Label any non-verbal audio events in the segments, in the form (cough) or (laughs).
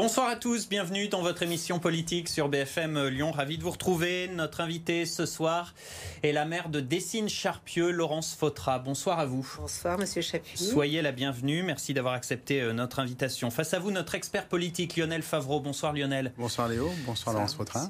Bonsoir à tous, bienvenue dans votre émission politique sur BFM Lyon. Ravi de vous retrouver. Notre invité ce soir est la maire de Dessines-Charpieu, Laurence Fautra. Bonsoir à vous. Bonsoir, monsieur Chapuis. Soyez la bienvenue. Merci d'avoir accepté euh, notre invitation. Face à vous, notre expert politique, Lionel Favreau. Bonsoir, Lionel. Bonsoir, Léo. Bonsoir, Laurence Fautra.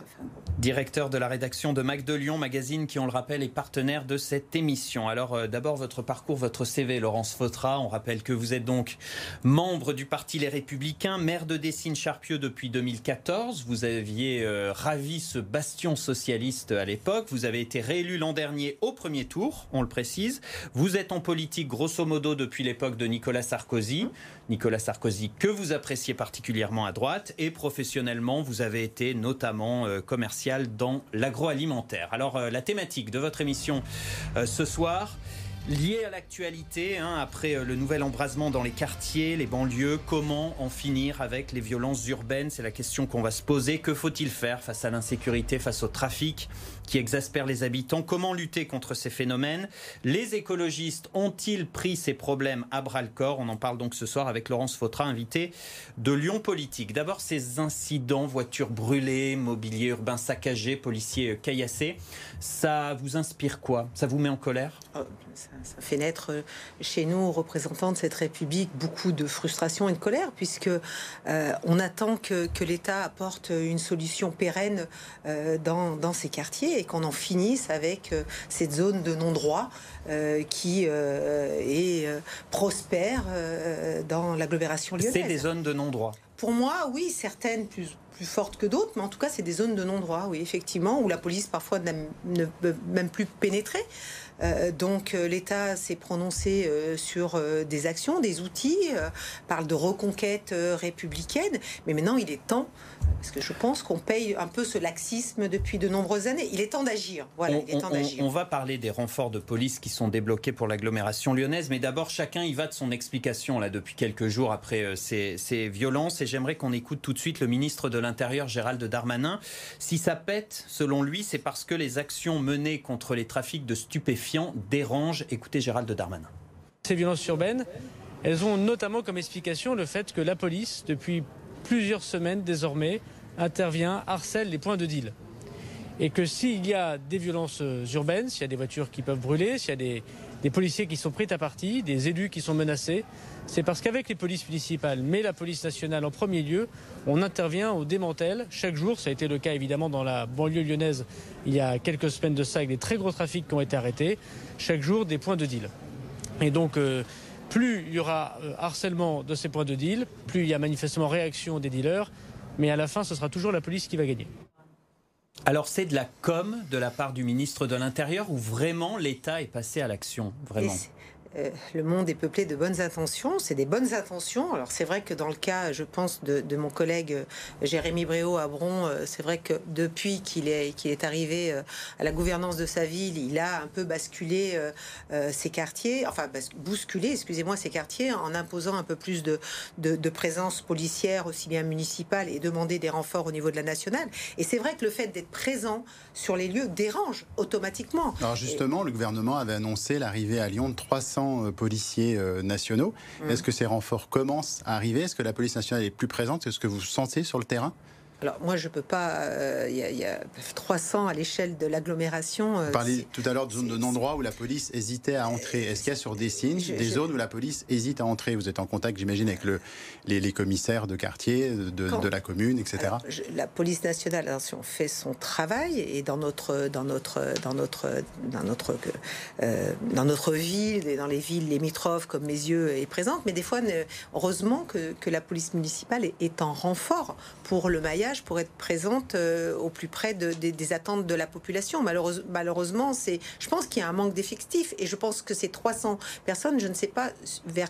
Directeur de la rédaction de Mac de Lyon, magazine qui, on le rappelle, est partenaire de cette émission. Alors, euh, d'abord, votre parcours, votre CV, Laurence Fautra. On rappelle que vous êtes donc membre du Parti Les Républicains, maire de Dessines Charpieu depuis 2014. Vous aviez euh, ravi ce bastion socialiste à l'époque. Vous avez été réélu l'an dernier au premier tour, on le précise. Vous êtes en politique grosso modo depuis l'époque de Nicolas Sarkozy. Nicolas Sarkozy que vous appréciez particulièrement à droite et professionnellement vous avez été notamment euh, commercial dans l'agroalimentaire. Alors euh, la thématique de votre émission ce soir, Lié à l'actualité, hein, après euh, le nouvel embrasement dans les quartiers, les banlieues, comment en finir avec les violences urbaines? C'est la question qu'on va se poser. Que faut-il faire face à l'insécurité, face au trafic? Qui exaspère les habitants. Comment lutter contre ces phénomènes? Les écologistes ont-ils pris ces problèmes à bras-le-corps On en parle donc ce soir avec Laurence Fautra, invitée de Lyon Politique. D'abord, ces incidents, voitures brûlées, mobilier urbain saccagé, policiers caillassés, ça vous inspire quoi? Ça vous met en colère? Oh, ça, fait naître chez nous, représentants de cette République, beaucoup de frustration et de colère, puisque euh, on attend que, l'État apporte une solution pérenne euh, dans, ces quartiers et qu'on en finisse avec euh, cette zone de non-droit qui est prospère dans l'agglomération lyonnaise. C'est des zones de non-droit pour moi, oui, certaines plus, plus fortes que d'autres, mais en tout cas, c'est des zones de non-droit, oui, effectivement, où la police parfois ne peut même plus pénétrer. Euh, donc euh, l'État s'est prononcé euh, sur des actions, des outils, parle de reconquête républicaine, mais maintenant il est temps, parce que je pense qu'on paye un peu ce laxisme depuis de nombreuses années. Il est temps d'agir. Voilà, on, il est temps d'agir. On, va parler des renforts de police qui sont débloqués pour l'agglomération lyonnaise, mais d'abord chacun y va de son explication là depuis quelques jours après ces, ces violences. Et j'aimerais qu'on écoute tout de suite le ministre de l'Intérieur Gérald Darmanin. Si ça pète, selon lui, c'est parce que les actions menées contre les trafics de stupéfiants dérange. Écoutez Gérald Darmanin. Ces violences urbaines, elles ont notamment comme explication le fait que la police, depuis plusieurs semaines désormais, intervient, harcèle les points de deal. Et que s'il y a des violences urbaines, s'il y a des voitures qui peuvent brûler, s'il y a des, des policiers qui sont pris à partie, des élus qui sont menacés, c'est parce qu'avec les polices municipales, mais la police nationale en premier lieu, on intervient au démantel chaque jour. Ça a été le cas évidemment dans la banlieue lyonnaise il y a quelques semaines de ça, avec des très gros trafics qui ont été arrêtés. Chaque jour, des points de deal. Et donc, euh, plus il y aura euh, harcèlement de ces points de deal, plus il y a manifestement réaction des dealers, mais à la fin, ce sera toujours la police qui va gagner. Alors c'est de la com de la part du ministre de l'Intérieur ou vraiment l'État est passé à l'action Vraiment? Euh, le monde est peuplé de bonnes intentions. C'est des bonnes intentions. Alors c'est vrai que dans le cas, je pense, de, mon collègue euh, Jérémy Bréau à Bron, euh, c'est vrai que depuis qu'il est, arrivé à la gouvernance de sa ville, il a un peu basculé ses quartiers, enfin bousculé, excusez-moi, ses quartiers en imposant un peu plus de, présence policière, aussi bien municipale, et demander des renforts au niveau de la nationale. Et c'est vrai que le fait d'être présent sur les lieux dérange automatiquement. Alors justement, le gouvernement avait annoncé l'arrivée à Lyon de 300 euh, policiers euh, nationaux. Mmh. Est-ce que ces renforts commencent à arriver? Est-ce que la police nationale est plus présente? Est-ce que vous sentez sur le terrain? Alors moi je peux pas. Euh, il y, a 300 à l'échelle de l'agglomération. Euh, Vous parlez tout à l'heure de zones de non-droit où la police hésitait à entrer. Est-ce qu'il y a sur des signes des zones où la police hésite à entrer? Vous êtes en contact, j'imagine, avec le, les, commissaires de quartier, de, la commune, etc. la police nationale, attention, fait son travail et dans notre dans notre dans notre dans notre euh, dans notre ville et dans les villes limitrophes comme mes yeux est présente. Mais des fois, heureusement que, que la police municipale est, est en renfort pour le maillage pour être présente euh, au plus près des attentes de la population. malheureusement, c'est, je pense qu'il y a un manque d'effectifs et je pense que ces 300 personnes, je ne sais pas vers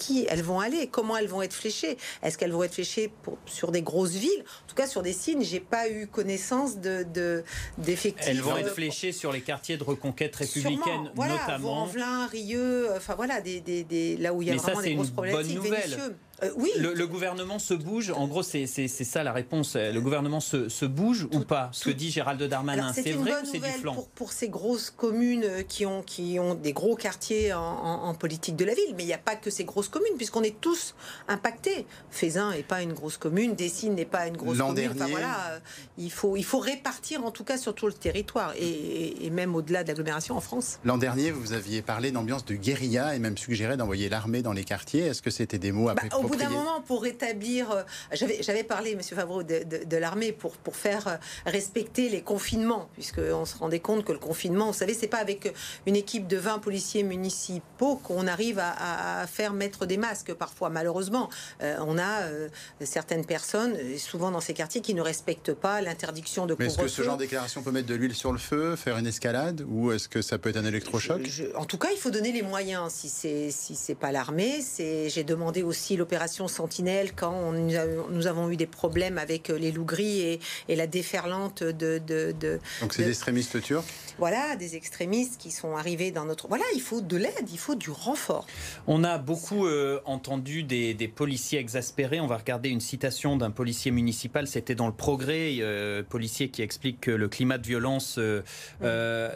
qui elles vont aller, comment elles vont être fléchées. Est-ce qu'elles vont être fléchées sur des grosses villes? En tout cas, sur des signes, j'ai pas eu connaissance de, d'effectifs. elles vont être fléchées sur les quartiers de reconquête républicaine, voilà, notamment. Rieux, enfin voilà, des, des, là où il y a vraiment des grosses problématiques. Bonne nouvelle. Euh, oui. Le, gouvernement se bouge. En gros, c'est ça la réponse. Le gouvernement se, se bouge ou pas Ce que dit Gérald Darmanin, c'est vrai ou c'est du flanc pour, pour, ces grosses communes qui ont, qui ont des gros quartiers en, politique de la ville. Mais il n'y a pas que ces grosses communes, puisqu'on est tous impactés. Fézin n'est pas une grosse commune, Dessines n'est pas une grosse commune. Dernier... voilà, euh, il, faut, il faut répartir en tout cas sur tout le territoire et, et même au-delà de l'agglomération en France. L'an dernier, vous aviez parlé d'ambiance de guérilla et même suggéré d'envoyer l'armée dans les quartiers. Est-ce que c'était des mots à bah, bout d'un moment, pour rétablir. Euh, j'avais parlé, M. Favreau, de, de, l'armée pour, pour faire euh, respecter les confinements, puisqu'on se rendait compte que le confinement, vous savez, c'est pas avec une équipe de 20 policiers municipaux qu'on arrive à, faire mettre des masques parfois. Malheureusement, euh, on a certaines personnes, souvent dans ces quartiers, qui ne respectent pas l'interdiction de couvre-feu. Est-ce que ce genre de déclaration peut mettre de l'huile sur le feu, faire une escalade, ou est-ce que ça peut être un électrochoc? En tout cas, il faut donner les moyens. Si c'est si c'est pas l'armée, c'est j'ai demandé aussi l'opération Sentinelle quand nous, avons eu des problèmes avec les loups gris et, et la déferlante de. de, de Donc c'est des extrémistes turcs? Voilà, des extrémistes qui sont arrivés dans notre. Voilà, il faut de l'aide, il faut du renfort. On a beaucoup euh, entendu des, des, policiers exaspérés. On va regarder une citation d'un policier municipal. C'était dans le Progrès, euh, policier qui explique que le climat de violence euh, euh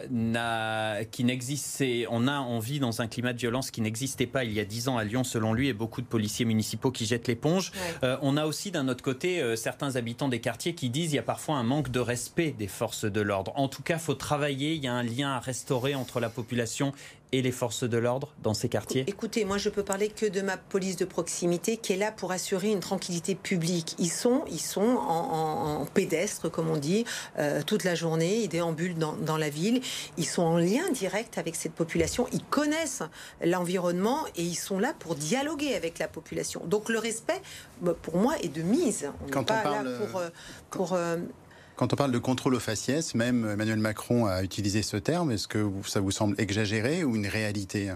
qui n'existait, on a envie dans un climat de violence qui n'existait pas il y a dix ans à Lyon, selon lui, et beaucoup de policiers municipaux qui jettent l'éponge. Euh, on a aussi d'un autre côté euh, certains habitants des quartiers qui disent qu'il y a parfois un manque de respect des forces de l'ordre. En tout cas, faut travailler. Il y a un lien à restaurer entre la population et les forces de l'ordre dans ces quartiers? Écoutez, moi je peux parler que de ma police de proximité qui est là pour assurer une tranquillité publique. Ils sont, ils sont en, pédestre, comme on dit, euh, toute la journée, ils déambulent dans, dans, la ville, ils sont en lien direct avec cette population, ils connaissent l'environnement et ils sont là pour dialoguer avec la population. Donc le respect, pour moi, est de mise. On Quand pas là pour... Euh, pour euh, quand on parle de contrôle au faciès, même Emmanuel Macron a utilisé ce terme. Est-ce que ça vous semble exagéré ou une réalité?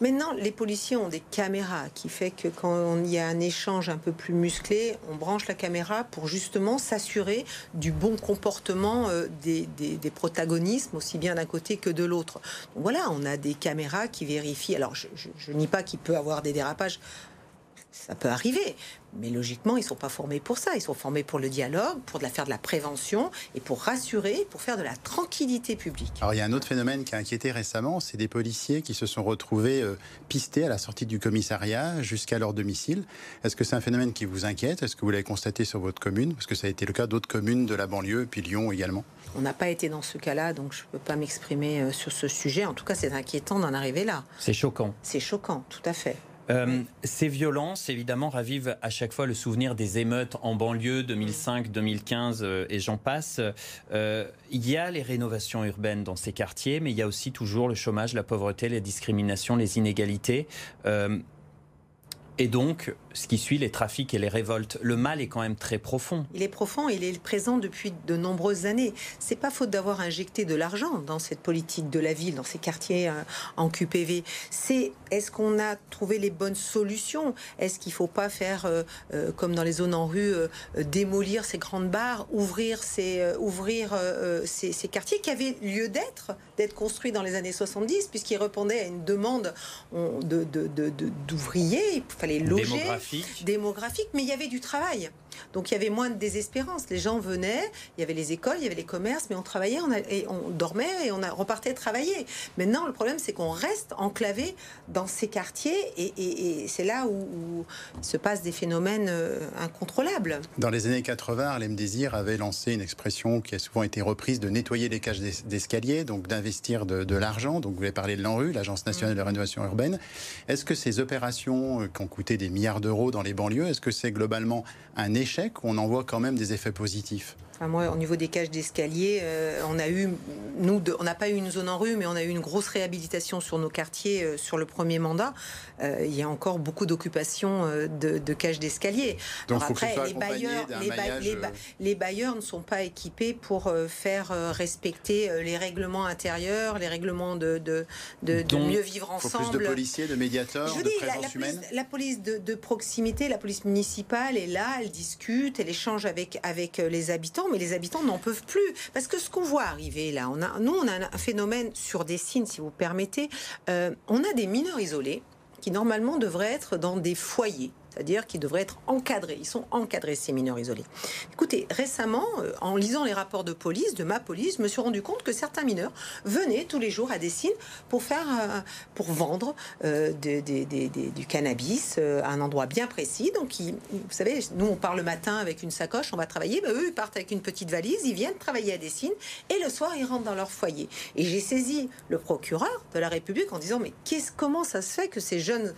Maintenant, les policiers ont des caméras qui fait que quand il y a un échange un peu plus musclé, on branche la caméra pour justement s'assurer du bon comportement euh, des, des, protagonismes, aussi bien d'un côté que de l'autre. Voilà, on a des caméras qui vérifient. Alors, je, je, nie pas qu'il peut avoir des dérapages ça peut arriver. Mais logiquement, ils ne sont pas formés pour ça. Ils sont formés pour le dialogue, pour faire de la prévention et pour rassurer, pour faire de la tranquillité publique. Alors il y a un autre phénomène qui a inquiété récemment, c'est des policiers qui se sont retrouvés euh, pistés à la sortie du commissariat jusqu'à leur domicile. Est-ce que c'est un phénomène qui vous inquiète? Est-ce que vous l'avez constaté sur votre commune? Parce que ça a été le cas d'autres communes de la banlieue, puis Lyon également. On n'a pas été dans ce cas-là, donc je ne peux pas m'exprimer euh, sur ce sujet. En tout cas, c'est inquiétant d'en arriver là. C'est choquant. C'est choquant, tout à fait. Euh, ces violences, évidemment, ravivent à chaque fois le souvenir des émeutes en banlieue 2005, 2015 euh, et j'en passe. Euh, il y a les rénovations urbaines dans ces quartiers, mais il y a aussi toujours le chômage, la pauvreté, les discriminations, les inégalités. Et donc, ce qui suit, les trafics et les révoltes, le mal est quand même très profond. Il est profond, il est présent depuis de nombreuses années. C'est pas faute d'avoir injecté de l'argent dans cette politique de la ville, dans ces quartiers euh, en QPV. C'est est-ce qu'on a trouvé les bonnes solutions? Est-ce qu'il faut pas faire euh, euh, comme dans les zones en rue, démolir ces grandes barres, ouvrir ces ouvrir ces, ces, quartiers qui avaient lieu d'être, d'être construits dans les années 70, puisqu'ils répondaient à une demande d'ouvriers. De, les loger. Démographique. Mais il y avait du travail. Donc il y avait moins de désespérance. Les gens venaient, il y avait les écoles, il y avait les commerces, mais on travaillait, on, et on dormait et on a, repartait travailler. Maintenant, le problème, c'est qu'on reste enclavé dans ces quartiers et, c'est là où, se passent des phénomènes euh, incontrôlables. Dans les années 80, Harlem Désir avait lancé une expression qui a souvent été reprise de nettoyer les cages d'escalier, donc d'investir de, l'argent. Donc vous avez parlé de l'ANRU, l'Agence nationale de rénovation urbaine. Est-ce que ces opérations euh, qui ont coûté des milliards d'euros dans les banlieues, est-ce que c'est globalement un échec on en voit quand même des effets positifs moi, au niveau des cages d'escalier, euh, on a eu, nous, on n'a pas eu une zone en rue, mais on a eu une grosse réhabilitation sur nos quartiers euh, sur le premier mandat. Euh, il y a encore beaucoup d'occupations de, de, cages d'escalier. Donc, après, les bailleurs, les, bailleurs ne sont pas équipés pour faire respecter les règlements intérieurs, les règlements de, de, de, mieux vivre ensemble. Faut plus de policiers, de médiateurs, de présence la, humaine. Police, la police de, proximité, la police municipale est là, elle discute, elle échange avec avec les habitants mais les habitants n'en peuvent plus. Parce que ce qu'on voit arriver là, nous, on a un phénomène sur des signes, si vous permettez. Euh, on a des mineurs isolés qui normalement devraient être dans des foyers c'est-à-dire qu'ils devraient être encadrés. Ils sont encadrés, ces mineurs isolés. Écoutez, récemment, euh, en lisant les rapports de police, de ma police, je me suis rendu compte que certains mineurs venaient tous les jours à Dessines pour faire, euh, pour vendre euh, du cannabis à un endroit bien précis. Donc, vous savez, nous, on part le matin avec une sacoche, on va travailler. Ben, eux, ils partent avec une petite valise, ils viennent travailler à Dessines et le soir, ils rentrent dans leur foyer. Et j'ai saisi le procureur de la République en disant, mais comment ça se fait que ces jeunes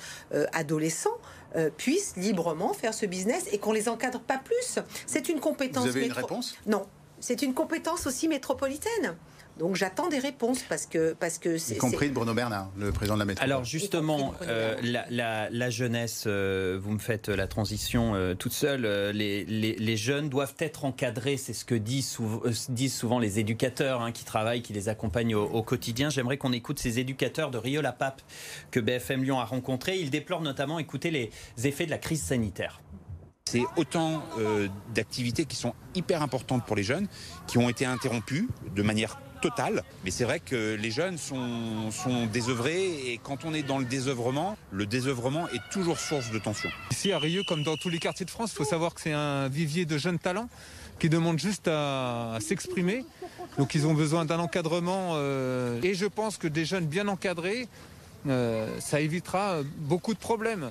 adolescents euh, puissent librement faire ce business et qu'on les encadre pas plus. C'est une compétence. Vous avez une réponse? Non, c'est une compétence aussi métropolitaine. Donc j'attends des réponses parce que parce que c'est y compris de Bruno Bernard, le président de la métropole. Alors justement, euh, la, jeunesse, euh, vous me faites la transition euh, toute seule. Les, les, jeunes doivent être encadrés, c'est ce que disent, disent, souvent les éducateurs hein, qui travaillent, qui les accompagnent au, quotidien. J'aimerais qu'on écoute ces éducateurs de Rio La Pape que BFM Lyon a rencontrés. Ils déplorent notamment, écouter les effets de la crise sanitaire. C'est autant d'activités qui sont hyper importantes pour les jeunes, qui ont été interrompues de manière Mais c'est vrai que les jeunes sont, sont désœuvrés et quand on est dans le désœuvrement, le désœuvrement est toujours source de tension. Ici à Rieux, comme dans tous les quartiers de France, il faut savoir que c'est un vivier de jeunes talents qui demandent juste à, s'exprimer. Donc ils ont besoin d'un encadrement euh, et je pense que des jeunes bien encadrés, euh, ça évitera beaucoup de problèmes.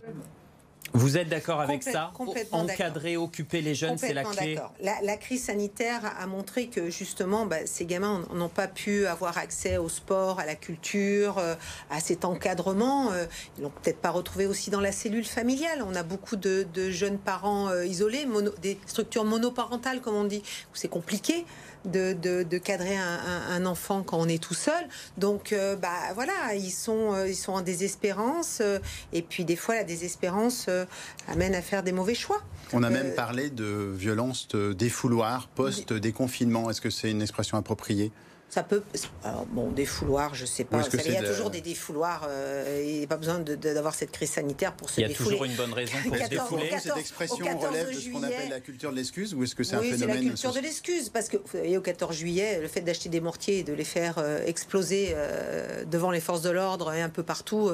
Vous êtes d'accord avec ça? Encadrer, occuper les jeunes, c'est la clé? la, la, crise sanitaire a montré que justement, bah, ces gamins n'ont pas pu avoir accès au sport, à la culture, euh, à cet encadrement. Euh, ils l'ont peut-être pas retrouvé aussi dans la cellule familiale. On a beaucoup de, jeunes parents euh, isolés, des structures monoparentales, comme on dit, où c'est compliqué de, cadrer un, enfant quand on est tout seul. Donc, euh, bah voilà, ils sont, euh, ils sont en désespérance. Euh, et puis, des fois, la désespérance amène à faire des mauvais choix. On a même parlé de violence de défouloir post-déconfinement. Est-ce que c'est une expression appropriée? Ça peut. Alors, bon, des fouloirs, je sais pas. il y a toujours des défouloirs. Euh, il n'y a pas besoin d'avoir cette crise sanitaire pour se défouler. Il y a toujours une bonne raison pour se défouler. cette expression relève de ce qu'on appelle la culture de l'excuse ou est-ce que c'est un phénomène c'est la culture de l'excuse. Parce que, vous voyez, au 14 juillet, le fait d'acheter des mortiers et de les faire euh, exploser euh, devant les forces de l'ordre et un peu partout,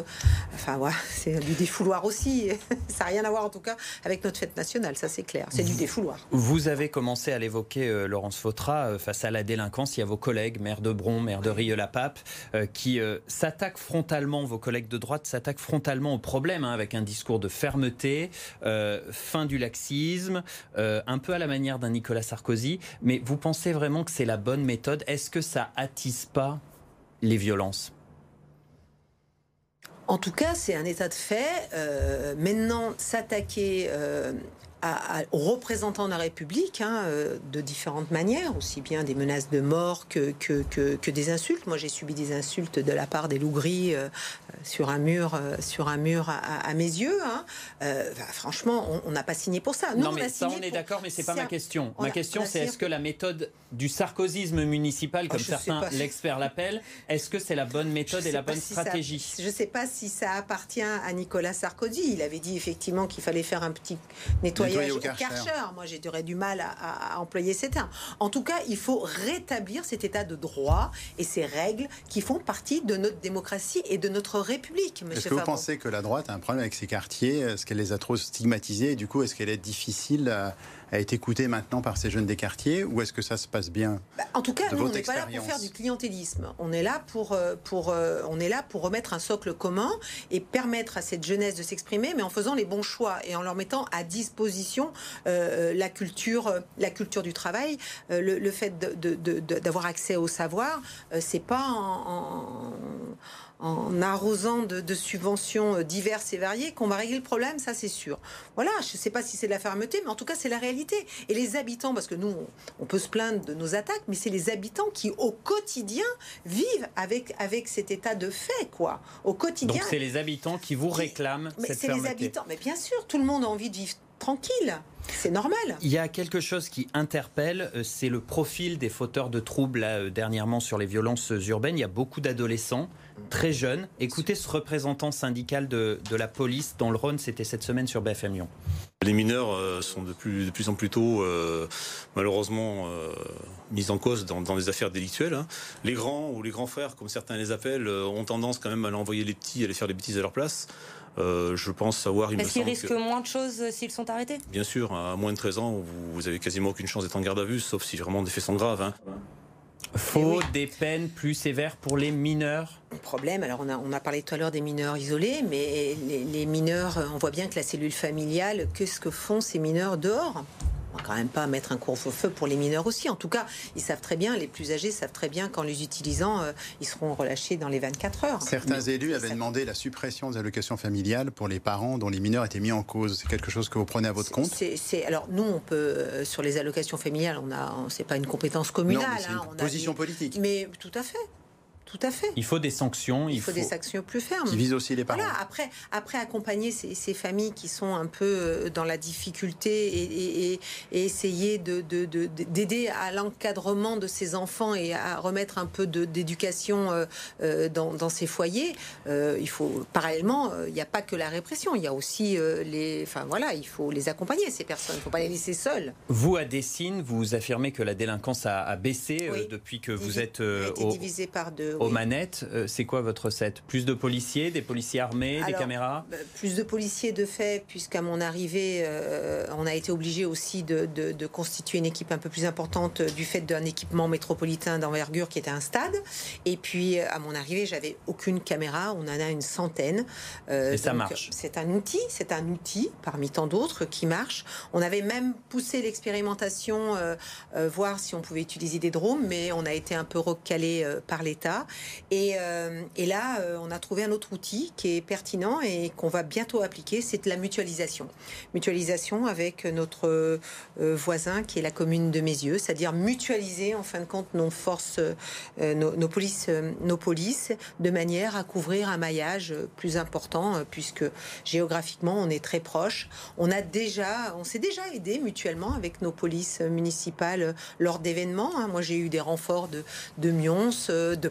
enfin, voilà, (laughs) c'est du défouloir aussi. (laughs) ça n'a rien à voir, en tout cas, avec notre fête nationale, ça c'est clair. C'est du défouloir. Vous avez commencé à l'évoquer, Laurence Fautra, face à la délinquance. Il y a vos collègues, maire de Bron, maire de Rieux-la-Pape, euh, qui euh, s'attaquent frontalement, vos collègues de droite s'attaquent frontalement au problème, hein, avec un discours de fermeté, euh, fin du laxisme, un peu à la manière d'un Nicolas Sarkozy. Mais vous pensez vraiment que c'est la bonne méthode? Est-ce que ça attise pas les violences? En tout cas, c'est un état de fait. maintenant, s'attaquer aux représentants de la République hein, euh, de différentes manières, aussi bien des menaces de mort que, que, que, des insultes. Moi, j'ai subi des insultes de la part des loups gris euh, sur un mur, euh, sur un mur à, mes yeux. Hein. franchement, on n'a pas signé pour ça. non, mais ça, on est d'accord, mais c'est pas ma question. ma question, c'est est-ce que la méthode du sarkozysme municipal, oh, comme certains l'expert l'appellent, est-ce que c'est la bonne méthode et la bonne stratégie? Je ne sais pas si ça appartient à Nicolas Sarkozy. Il avait dit effectivement qu'il fallait faire un petit nettoyage au Moi, j'aurais du mal à, employer ces termes. En tout cas, il faut rétablir cet état de droit et ces règles qui font partie de notre démocratie et de notre République, Est-ce que vous pensez que la droite a un problème avec ces quartiers? Est-ce qu'elle les a trop stigmatisés? Et du coup, est-ce qu'elle est difficile à à être écouté maintenant par ces jeunes des quartiers ou est-ce que ça se passe bien bah, En tout cas, nous, on n'est pas là pour faire du clientélisme. On est là pour, euh, pour, euh, on est là pour remettre un socle commun et permettre à cette jeunesse de s'exprimer, mais en faisant les bons choix et en leur mettant à disposition euh, la culture, la culture du travail, le, fait d'avoir accès au savoir. c'est pas en en arrosant de, subventions euh, diverses et variées qu'on va régler le problème, ça c'est sûr. Voilà, je ne sais pas si c'est de la fermeté, mais en tout cas c'est la réalité. Et les habitants, parce que nous, on, peut se plaindre de nos attaques, mais c'est les habitants qui au quotidien vivent avec, avec cet état de fait, quoi. Au quotidien. Donc c'est les habitants qui vous réclament mais cette fermeté. les habitants, mais bien sûr, tout le monde a envie de vivre tranquille. C'est normal. Il y a quelque chose qui interpelle, euh, c'est le profil des fauteurs de troubles là, dernièrement sur les violences urbaines. Il y a beaucoup d'adolescents très jeunes. Écoutez ce représentant syndical de, de la police dans le Rhône, c'était cette semaine sur BFM Lyon. Les mineurs euh, sont de plus, de plus en plus tôt, euh, malheureusement, euh, mis en cause dans, dans des affaires délictuelles. hein. Les grands ou les grands frères, comme certains les appellent, euh, ont tendance quand même à envoyer les petits, à aller faire des bêtises à leur place. Euh, je pense savoir, Est-ce qu'ils risquent que- moins de choses euh, s'ils sont arrêtés? Bien sûr, à moins de 13 ans, vous, vous avez quasiment aucune chance d'être en garde à vue, sauf si vraiment des faits sont graves. hein. Faut des peines plus sévères pour les mineurs problème. Alors, on a, on a parlé tout à l'heure des mineurs isolés, mais les, les mineurs, on voit bien que la cellule familiale, qu'est-ce que font ces mineurs dehors on va quand même pas mettre un couvre-feu pour les mineurs aussi. En tout cas, ils savent très bien, les plus âgés savent très bien qu'en les utilisant, euh, ils seront relâchés dans les 24 heures. Certains Mais- élus avaient ça- demandé la suppression des allocations familiales pour les parents dont les mineurs étaient mis en cause. C'est quelque chose que vous prenez à votre compte? C'est- alors nous, on peut euh, sur les allocations familiales, on a, on- c'est pas une compétence communale. Non, mais hein, une on a position politique Mais tout à fait, tout à fait. Il faut des sanctions. Il faut, des sanctions plus fermes. qui vise aussi les parents. Voilà, après, après accompagner ces, ces familles qui sont un peu euh, dans la difficulté et, et- et- et essayer de- de- de- d'aider à l'encadrement de ces enfants et à remettre un peu d'éducation euh, euh, dans, dans ces foyers, il faut parallèlement, il n'y a pas que la répression, il y a aussi les, enfin voilà, il faut les accompagner ces personnes, il ne faut pas les laisser seules. Vous, à Dessine, vous affirmez que la délinquance a, a baissé Oui. depuis que vous êtes euh, a été au, divisé par deux. Aux manettes. Euh, C'est quoi votre recette? Plus de policiers, des policiers armés, des caméras? Euh, Plus de policiers de fait, puisqu'à mon arrivée, euh, on a été obligé aussi de, de- de constituer une équipe un peu plus importante du fait d'un équipement métropolitain d'envergure qui était un stade. Et puis, à mon arrivée, j'avais aucune caméra. On en a une centaine. Euh, Et ça marche. C'est un outil, c'est un outil parmi tant d'autres qui marche. On avait même poussé l'expérimentation, euh, voir si on pouvait utiliser des drones, mais on a été un peu recalé par l'État. Et, euh, et là, euh, on a trouvé un autre outil qui est pertinent et qu'on va bientôt appliquer, c'est de la mutualisation. Mutualisation avec notre euh, voisin qui est la commune de Mézieux, c'est-à-dire mutualiser en fin de compte nos forces, nos, polices, nos polices, de manière à couvrir un maillage plus important, puisque géographiquement on est très proche. On a déjà, on s'est déjà aidé mutuellement avec nos polices municipales lors d'événements. hein. Moi, j'ai eu des renforts de, de Mions, de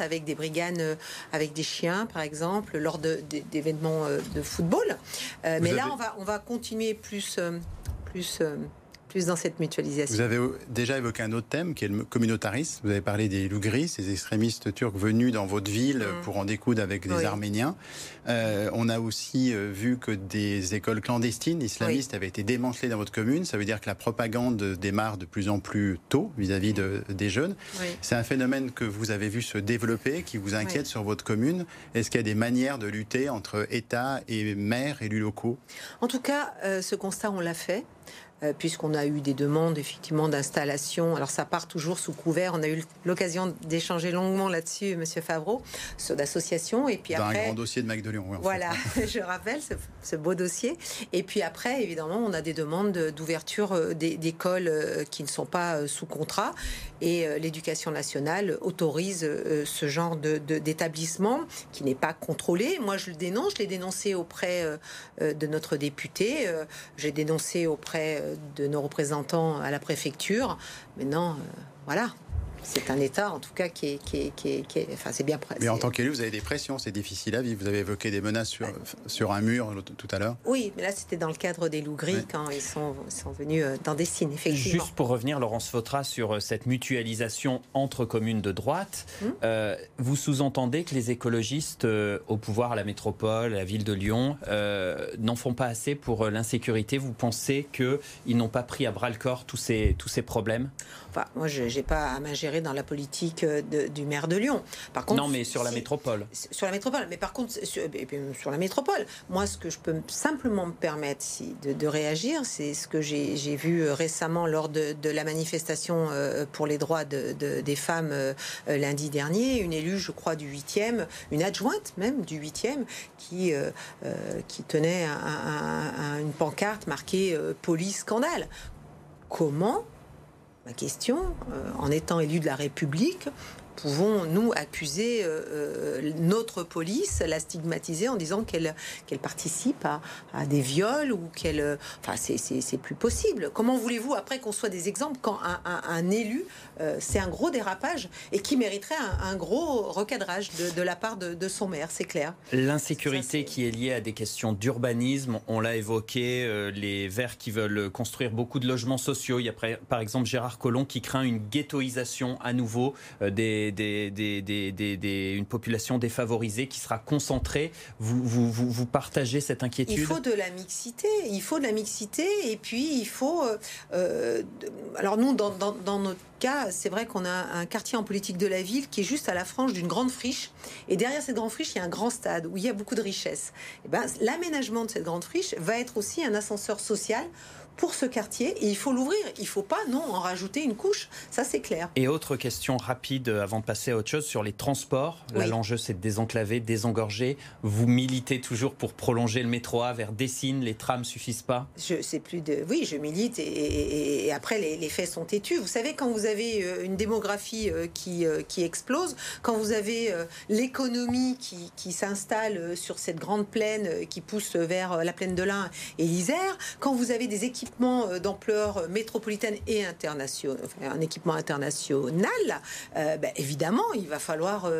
Avec des briganes, euh, avec des chiens, par exemple, lors de- de- d'événements euh, de football. Euh, mais là, on va, on va continuer plus, plus, plus dans cette mutualisation. Vous avez déjà évoqué un autre thème qui est le communautarisme. Vous avez parlé des loups gris, ces extrémistes turcs venus dans votre ville Mm. pour en découdre avec des Oui. Arméniens. Euh, on a aussi euh, vu que des écoles clandestines islamistes avaient été démantelées dans votre commune. Ça veut dire que la propagande démarre de plus en plus tôt vis-à-vis de- des jeunes. Oui. C'est un phénomène que vous avez vu se développer, qui vous inquiète sur votre commune. Est-ce qu'il y a des manières de lutter entre État et maires, élus locaux? En tout cas, euh, ce constat, on l'a fait. Euh, Puisqu'on a eu des demandes effectivement d'installation. Alors ça part toujours sous couvert. On a eu l'occasion d'échanger longuement là-dessus, Monsieur Favreau, sur d'associations. Et puis dans après, un grand dossier de Mac de Lyon oui, fait. Voilà, (laughs) (laughs) je rappelle ce, ce beau dossier. Et puis après, évidemment, on a des demandes d'ouverture euh, d'écoles euh, qui ne sont pas sous contrat. Et l'éducation nationale autorise ce genre de- de- d'établissement qui n'est pas contrôlé. Moi, je le dénonce. Je l'ai dénoncé auprès de notre député. J'ai dénoncé auprès de nos représentants à la préfecture. Maintenant, euh, voilà. C'est un État, en tout cas, qui est, qui est- qui est- qui est- enfin, c'est bien. prêt. Mais en tant qu'élu, vous avez des pressions, c'est difficile à vivre. Vous avez évoqué des menaces sur, sur un mur l'autre- tout à l'heure. Oui, mais là c'était dans le cadre des loups gris Ouais. quand ils sont, ils sont venus euh, dans des signes, effectivement. Juste pour revenir, Laurence Fautra, sur euh, cette mutualisation entre communes de droite, Hmm. euh, vous sous-entendez que les écologistes euh, au pouvoir à la métropole, à la ville de Lyon, euh, n'en font pas assez pour euh, l'insécurité Vous pensez qu'ils n'ont pas pris à bras le corps tous ces, tous ces problèmes? Enfin, moi, je n'ai pas à m'ingérer dans la politique euh, de- du maire de Lyon. Par contre, Non, mais sur la métropole. Sur la métropole, mais par contre, sur, et puis sur la métropole, moi, ce que je peux simplement me permettre si, de, de réagir, c'est ce que j'ai vu euh, récemment lors de, de la manifestation euh, pour les droits de- de- des femmes lundi dernier. Une élue, je crois, du 8e, une adjointe même du 8e, qui, euh, qui tenait un- un- un- une pancarte marquée euh, Police scandale. Comment Ma question, euh, en étant élu de la République, pouvons, nous, accuser notre police, la stigmatiser en disant qu'elle qu'elle participe à, à, des viols ou qu'elle... Enfin, c'est plus possible. Comment voulez-vous, après, qu'on soit des exemples quand un, élu, c'est un gros dérapage et qui mériterait un, gros recadrage de, la part de, son maire, c'est clair. L'insécurité qui est liée à des questions d'urbanisme, on l'a évoqué, les Verts qui veulent construire beaucoup de logements sociaux. Il y a par exemple Gérard Collomb qui craint une ghettoisation à nouveau euh, une population défavorisée qui sera concentrée. Vous, partagez cette inquiétude? Il faut de la mixité. Il faut de la mixité et puis il faut. Euh, euh, alors nous, dans, notre cas, c'est vrai qu'on a un quartier en politique de la ville qui est juste à la frange d'une grande friche. Et derrière cette grande friche, il y a un grand stade où il y a beaucoup de richesses. Et ben, l'aménagement de cette grande friche va être aussi un ascenseur social pour ce quartier et il faut l'ouvrir. Il ne faut pas, non, en rajouter une couche. Ça, c'est clair. Et autre question rapide avant de passer à autre chose sur les transports. Là, l'enjeu, c'est de désenclaver, désengorger. Vous militez toujours pour prolonger le métro A vers Dessines. Les trams suffisent pas? Je sais plus de. Oui, je milite et, après, les, faits sont têtus. Vous savez, quand vous avez euh, une démographie euh, qui, euh, qui explose, quand vous avez l'économie qui, qui s'installe sur cette grande plaine qui pousse vers la plaine de l'Ain et l'Isère, quand vous avez des équipes équipement euh, d'ampleur métropolitaine et internationale, un équipement international, euh, ben, évidemment, il va falloir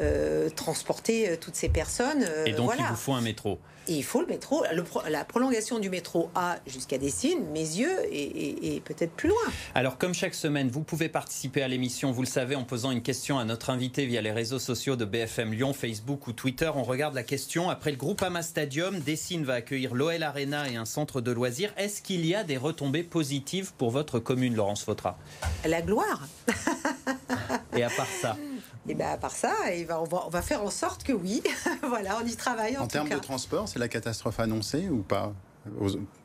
euh, transporter toutes ces personnes. et donc, il vous faut un métro il faut le métro, la prolongation du métro A jusqu'à Dessines, mes yeux, et, peut-être plus loin. Alors, comme chaque semaine, vous pouvez participer à l'émission, vous le savez, en posant une question à notre invité via les réseaux sociaux de BFM Lyon, Facebook ou Twitter. On regarde la question. Après le groupe Ama Stadium, Dessines va accueillir l'OL Arena et un centre de loisirs. Est-ce qu'il y a des retombées positives pour votre commune, Laurence Fautra? La gloire Et à part ça (laughs) et bien, à part ça, on, va, on va faire en sorte que oui. (laughs) voilà, on y travaille. En, en termes de transport, c'est la catastrophe annoncée ou pas?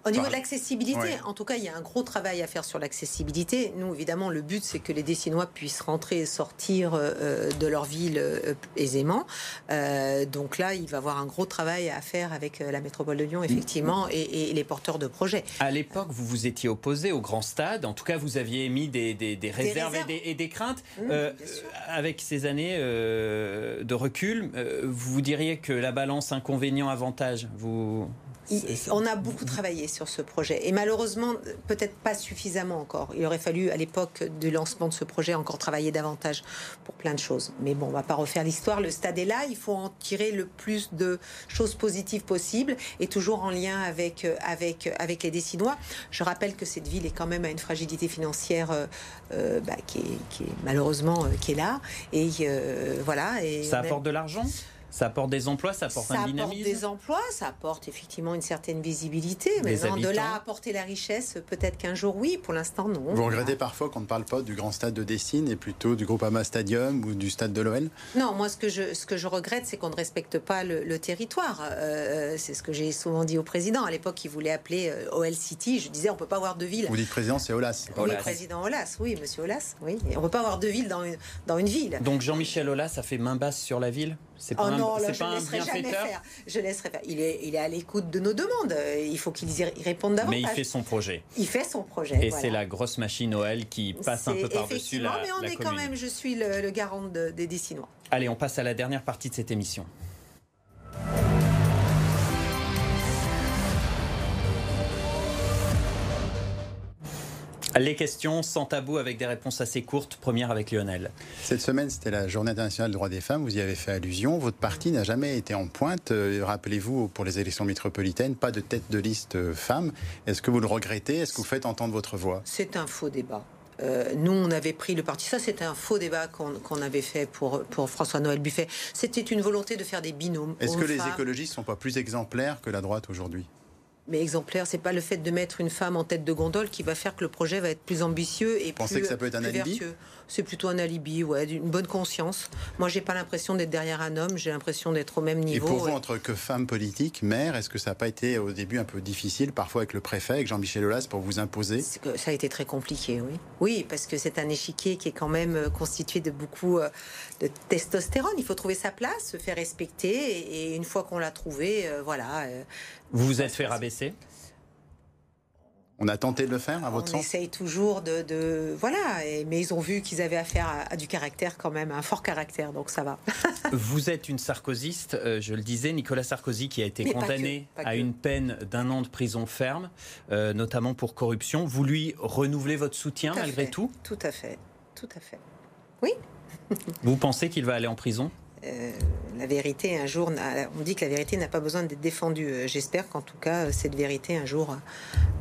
Au niveau de l'accessibilité, en tout cas, il y a un gros travail à faire sur l'accessibilité. Nous, évidemment, le but, c'est que les Dessinois puissent rentrer et sortir euh, de leur ville euh, aisément. Euh, donc là, il va y avoir un gros travail à faire avec la métropole de Lyon, effectivement, et, les porteurs de projets. À l'époque, vous vous étiez opposé au grand stade. En tout cas, vous aviez émis des, réserves, Et, des, craintes. Mmh, avec ces années de recul, vous diriez que la balance inconvénient-avantage, vous on a beaucoup travaillé sur ce projet et malheureusement peut-être pas suffisamment encore. Il aurait fallu à l'époque du lancement de ce projet encore travailler davantage pour plein de choses. Mais bon, on va pas refaire l'histoire. Le stade est là. Il faut en tirer le plus de choses positives possible et toujours en lien avec avec avec les Décinois. Je rappelle que cette ville est quand même à une fragilité financière euh, euh, bah, qui, est, malheureusement euh, qui est là et voilà. Et ça apporte de l'argent? Ça apporte des emplois, ça apporte un dynamisme. Ça apporte des emplois, ça apporte effectivement une certaine visibilité. Mais de là apporter la richesse, peut-être qu'un jour oui, pour l'instant non. Vous regrettez parfois qu'on ne parle pas du grand stade de Dessine et plutôt du groupe Ama Stadium ou du stade de l'OL Non, moi ce que je, ce que je regrette, c'est qu'on ne respecte pas le, territoire. Euh, c'est ce que j'ai souvent dit au président. À l'époque, il voulait appeler euh, OL City. Je disais, on ne peut pas avoir de ville. Vous dites président, c'est Olas. Oui, président Olas, oui, monsieur Olas. Oui. on ne peut pas avoir de ville dans une, dans une ville. Donc Jean-Michel Olas a fait main basse sur la ville? C'est pas oh non, je pas laisserai jamais faire. Je laisserai faire. Il est, il est à l'écoute de nos demandes. Il faut qu'il y réponde davantage. Mais il fait son projet. Il fait son projet. Et c'est la grosse machine Noël qui passe un peu par-dessus la. Mais on est quand même, je suis le, garant des Dessinois. Allez, on passe à la dernière partie de cette émission. Les questions sans tabou avec des réponses assez courtes. Première avec Lionel. Cette semaine, c'était la Journée internationale des droits des femmes. Vous y avez fait allusion. Votre parti n'a jamais été en pointe. Euh, rappelez-vous, pour les élections métropolitaines, pas de tête de liste euh, femme. Est-ce que vous le regrettez? Est-ce que vous faites entendre votre voix? C'est un faux débat. Euh, nous, on avait pris le parti. Ça, c'était un faux débat qu'on avait fait pour, pour François-Noël Buffet. C'était une volonté de faire des binômes. Est-ce que les écologistes ne sont pas plus exemplaires que la droite aujourd'hui? Mais exemplaire, c'est pas le fait de mettre une femme en tête de gondole qui va faire que le projet va être plus ambitieux et Vous pensez que ça peut être un alibi C'est plutôt un alibi, ouais, d'une bonne conscience. Moi, j'ai pas l'impression d'être derrière un homme, j'ai l'impression d'être au même niveau. Et pour vous, entre que femme politique, mère, est-ce que ça n'a pas été au début un peu difficile, parfois avec le préfet, avec Jean-Michel Aulas, pour vous imposer? Que Ça a été très compliqué, oui. Oui, parce que c'est un échiquier qui est quand même euh, constitué de beaucoup euh, de testostérone. Il faut trouver sa place, se faire respecter, et, et une fois qu'on l'a trouvé, euh, voilà vous vous êtes fait rabaisser? On a tenté de le faire, à votre on sens essaye toujours de, de voilà, et- mais ils ont vu qu'ils avaient affaire à, à du caractère quand même, à un fort caractère, donc ça va. (laughs) Vous êtes une sarkozyste, euh, je le disais, Nicolas Sarkozy qui a été Mais condamné que, à que. une peine d'un an de prison ferme, euh, notamment pour corruption. Vous lui renouvelez votre soutien Tout malgré fait. tout Tout à fait, tout à fait. (laughs) Vous pensez qu'il va aller en prison? Euh, la vérité, un jour, on dit que la vérité n'a pas besoin d'être défendue. J'espère qu'en tout cas, cette vérité, un jour,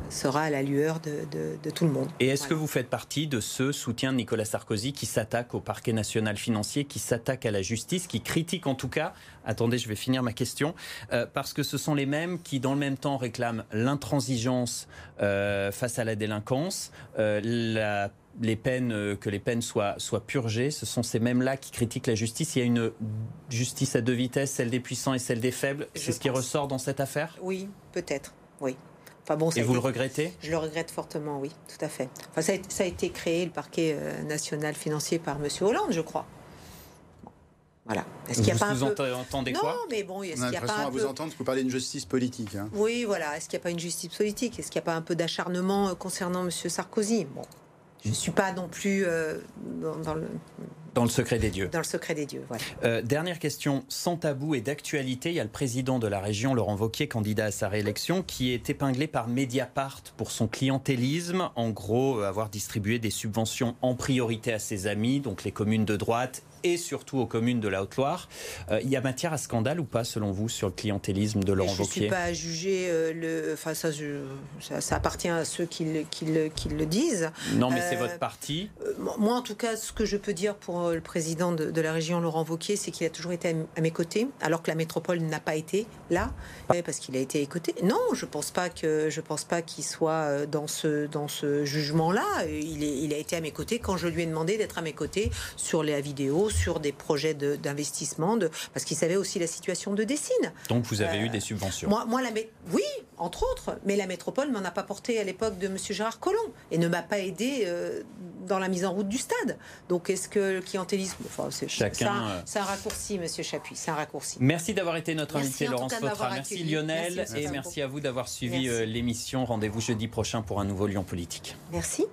sera à la lueur de, de- de tout le monde. Et est-ce que vous faites partie de ce soutien de Nicolas Sarkozy qui s'attaque au parquet national financier, qui s'attaque à la justice, qui critique en tout cas, attendez, je vais finir ma question, euh, parce que ce sont les mêmes qui, dans le même temps, réclament l'intransigeance euh, face à la délinquance, euh, la- les peines, que les peines soient, soient purgées. Ce sont ces mêmes-là qui critiquent la justice. Il y a une justice à deux vitesses, celle des puissants et celle des faibles. C'est ce qui ressort dans cette affaire? Oui, peut-être, oui. Enfin bon, ça Et vous le regrettez? Je le regrette fortement, oui, tout à fait. Enfin, ça, a, ça a été créé, le parquet euh, national financier, par M. Hollande, je crois. Voilà. Est-ce qu'il n'y a Vous pas un peu... sous-entendez Non, quoi mais bon, est-ce qu'il n'y a pas l'impression un à vous entendre que vous parlez d'une justice politique. hein. Oui, voilà. Est-ce qu'il n'y a pas une justice politique? Est-ce qu'il n'y a pas un peu d'acharnement euh, concernant M. Sarkozy? Bon, je ne suis pas non plus euh, dans, dans le, Dans le secret des dieux. dans le secret des dieux. Voilà. Euh, dernière question, sans tabou et d'actualité, il y a le président de la région, Laurent Wauquiez, candidat à sa réélection, qui est épinglé par Mediapart pour son clientélisme, en gros euh, avoir distribué des subventions en priorité à ses amis, donc les communes de droite et surtout aux communes de la Haute-Loire. Euh, il y a matière à scandale ou pas, selon vous, sur le clientélisme de Laurent je ne suis Wauquiez pas à juger euh, le. Enfin, ça, je- ça, ça appartient à ceux qui le, qui le- qui le disent. Non, mais c'est Euh, votre parti. Euh, Moi, en tout cas, ce que je peux dire pour le président de, de la région, Laurent Wauquiez, c'est qu'il a toujours été à mes côtés, alors que la métropole n'a pas été là, euh, parce qu'il a été écouté. Non, je pense pas que je pense pas qu'il soit dans ce dans ce jugement-là. Il, est, il a été à mes côtés quand je lui ai demandé d'être à mes côtés sur les vidéos, sur des projets d'investissement, de, parce qu'il savait aussi la situation de Dessine. Donc vous avez euh, eu des subventions. Moi, moi la oui, entre autres, mais la métropole m'en a pas porté à l'époque de M. Gérard Collomb et ne m'a pas aidé euh, dans la mise en route du stade. Donc est-ce que le clientélisme, enfin, c'est Chacun, c'est un, euh, un raccourci, Monsieur Chapuis, c'est un raccourci. Merci d'avoir été notre Merci invité, Laurence Fautra. Merci. Lionel Merci, et merci à vous d'avoir suivi euh, l'émission. Rendez-vous jeudi prochain pour un nouveau Lyon Politique. Merci.